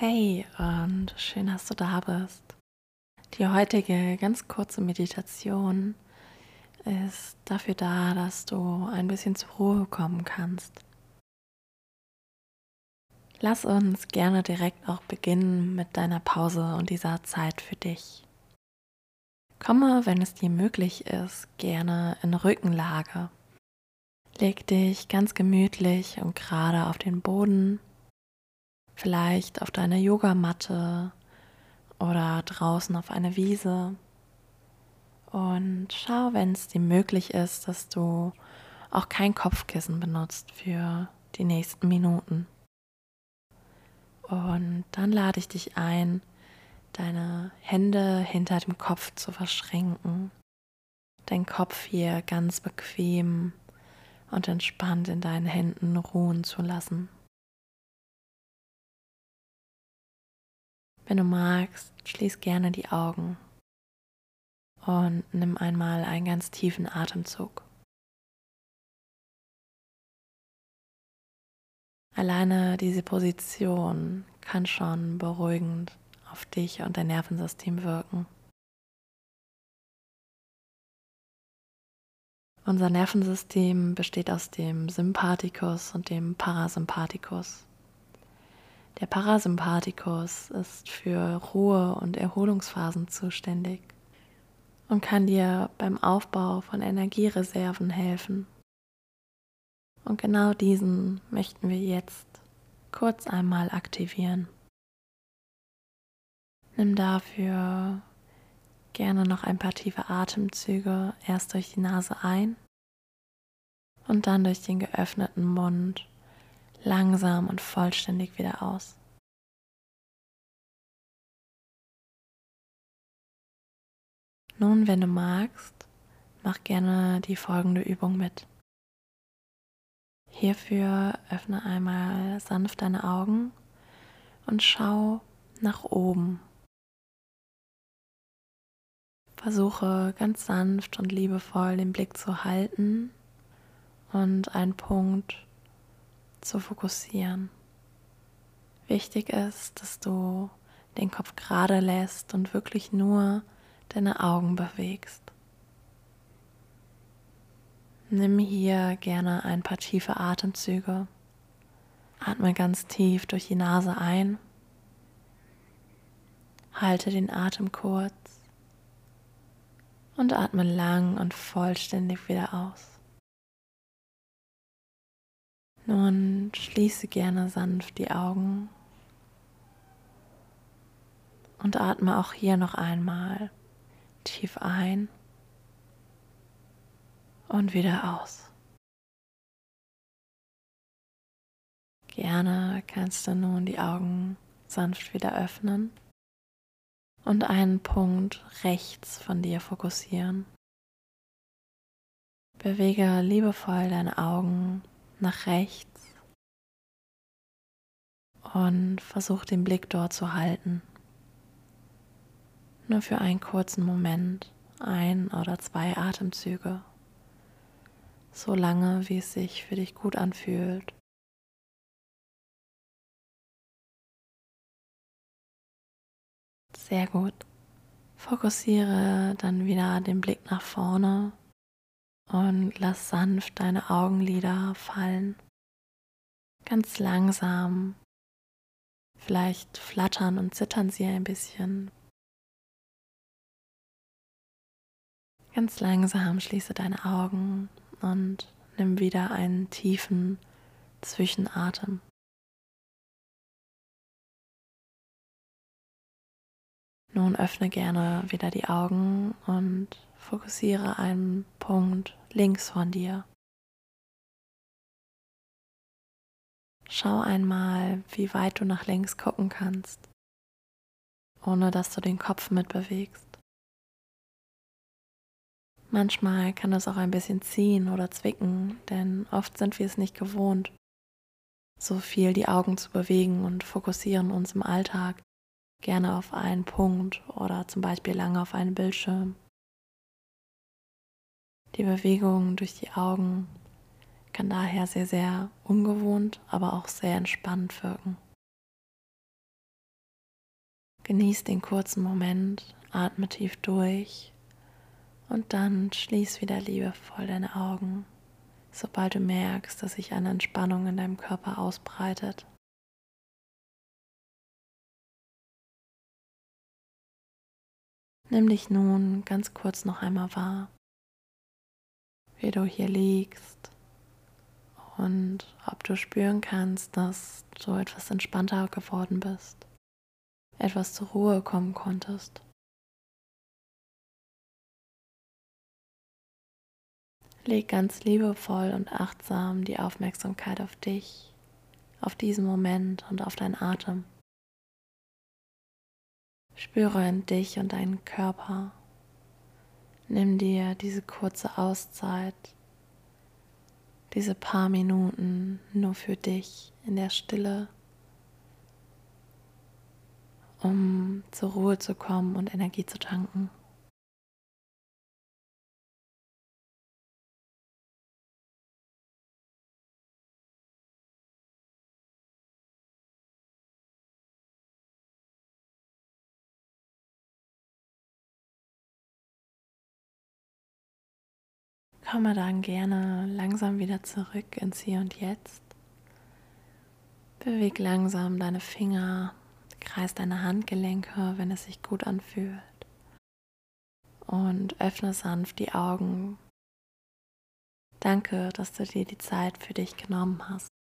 Hey und schön, dass du da bist. Die heutige ganz kurze Meditation ist dafür da, dass du ein bisschen zur Ruhe kommen kannst. Lass uns gerne direkt auch beginnen mit deiner Pause und dieser Zeit für dich. Komme, wenn es dir möglich ist, gerne in Rückenlage. Leg dich ganz gemütlich und gerade auf den Boden, vielleicht auf deine Yogamatte oder draußen auf eine Wiese. Und schau, wenn es dir möglich ist, dass du auch kein Kopfkissen benutzt für die nächsten Minuten. Und dann lade ich dich ein, deine Hände hinter dem Kopf zu verschränken, dein Kopf hier ganz bequem und entspannt in deinen Händen ruhen zu lassen. Wenn du magst, schließ gerne die Augen und nimm einmal einen ganz tiefen Atemzug. Alleine diese Position kann schon beruhigend auf dich und dein Nervensystem wirken. Unser Nervensystem besteht aus dem Sympathikus und dem Parasympathikus. Der Parasympathikus ist für Ruhe- und Erholungsphasen zuständig und kann dir beim Aufbau von Energiereserven helfen. Und genau diesen möchten wir jetzt kurz einmal aktivieren. Nimm dafür gerne noch ein paar tiefe Atemzüge erst durch die Nase ein und dann durch den geöffneten Mund langsam und vollständig wieder aus. Nun, wenn du magst, mach gerne die folgende Übung mit. Hierfür öffne einmal sanft deine Augen und schau nach oben Versuche ganz sanft und liebevoll den Blick zu halten und einen Punkt zu fokussieren. Wichtig ist, dass du den Kopf gerade lässt und wirklich nur deine Augen bewegst. Nimm hier gerne ein paar tiefe Atemzüge. Atme ganz tief durch die Nase ein. Halte den Atem kurz und atme lang und vollständig wieder aus. Nun schließe gerne sanft die Augen und atme auch hier noch einmal tief ein und wieder aus. Gerne kannst du nun die Augen sanft wieder öffnen und einen Punkt rechts von dir fokussieren. Bewege liebevoll deine Augen nach rechts und versuch den Blick dort zu halten. Nur für einen kurzen Moment, ein oder zwei Atemzüge, so lange wie es sich für dich gut anfühlt. Sehr gut. Fokussiere dann wieder den Blick nach vorne und lass sanft deine Augenlider fallen. Ganz langsam. Vielleicht flattern und zittern sie ein bisschen. Ganz langsam schließe deine Augen und nimm wieder einen tiefen Zwischenatem. Nun öffne gerne wieder die Augen und fokussiere einen Punkt links von dir. Schau einmal, wie weit du nach links gucken kannst, ohne dass du den Kopf mitbewegst. Manchmal kann es auch ein bisschen ziehen oder zwicken, denn oft sind wir es nicht gewohnt, so viel die Augen zu bewegen und fokussieren uns im Alltag gerne auf einen Punkt oder zum Beispiel lange auf einen Bildschirm. Die Bewegung durch die Augen kann daher sehr, sehr ungewohnt, aber auch sehr entspannt wirken. Genieß den kurzen Moment, atme tief durch und dann schließ wieder liebevoll deine Augen, sobald du merkst, dass sich eine Entspannung in deinem Körper ausbreitet. Nimm dich nun ganz kurz noch einmal wahr, wie du hier liegst und ob du spüren kannst, dass du etwas entspannter geworden bist, etwas zur Ruhe kommen konntest. Leg ganz liebevoll und achtsam die Aufmerksamkeit auf dich, auf diesen Moment und auf deinen Atem. Spüre in dich und deinen Körper. Nimm dir diese kurze Auszeit, diese paar Minuten nur für dich in der Stille, um zur Ruhe zu kommen und Energie zu tanken. Komme dann gerne langsam wieder zurück ins Hier und Jetzt. Beweg langsam deine Finger, kreis deine Handgelenke, wenn es sich gut anfühlt. Und öffne sanft die Augen. Danke, dass du dir die Zeit für dich genommen hast.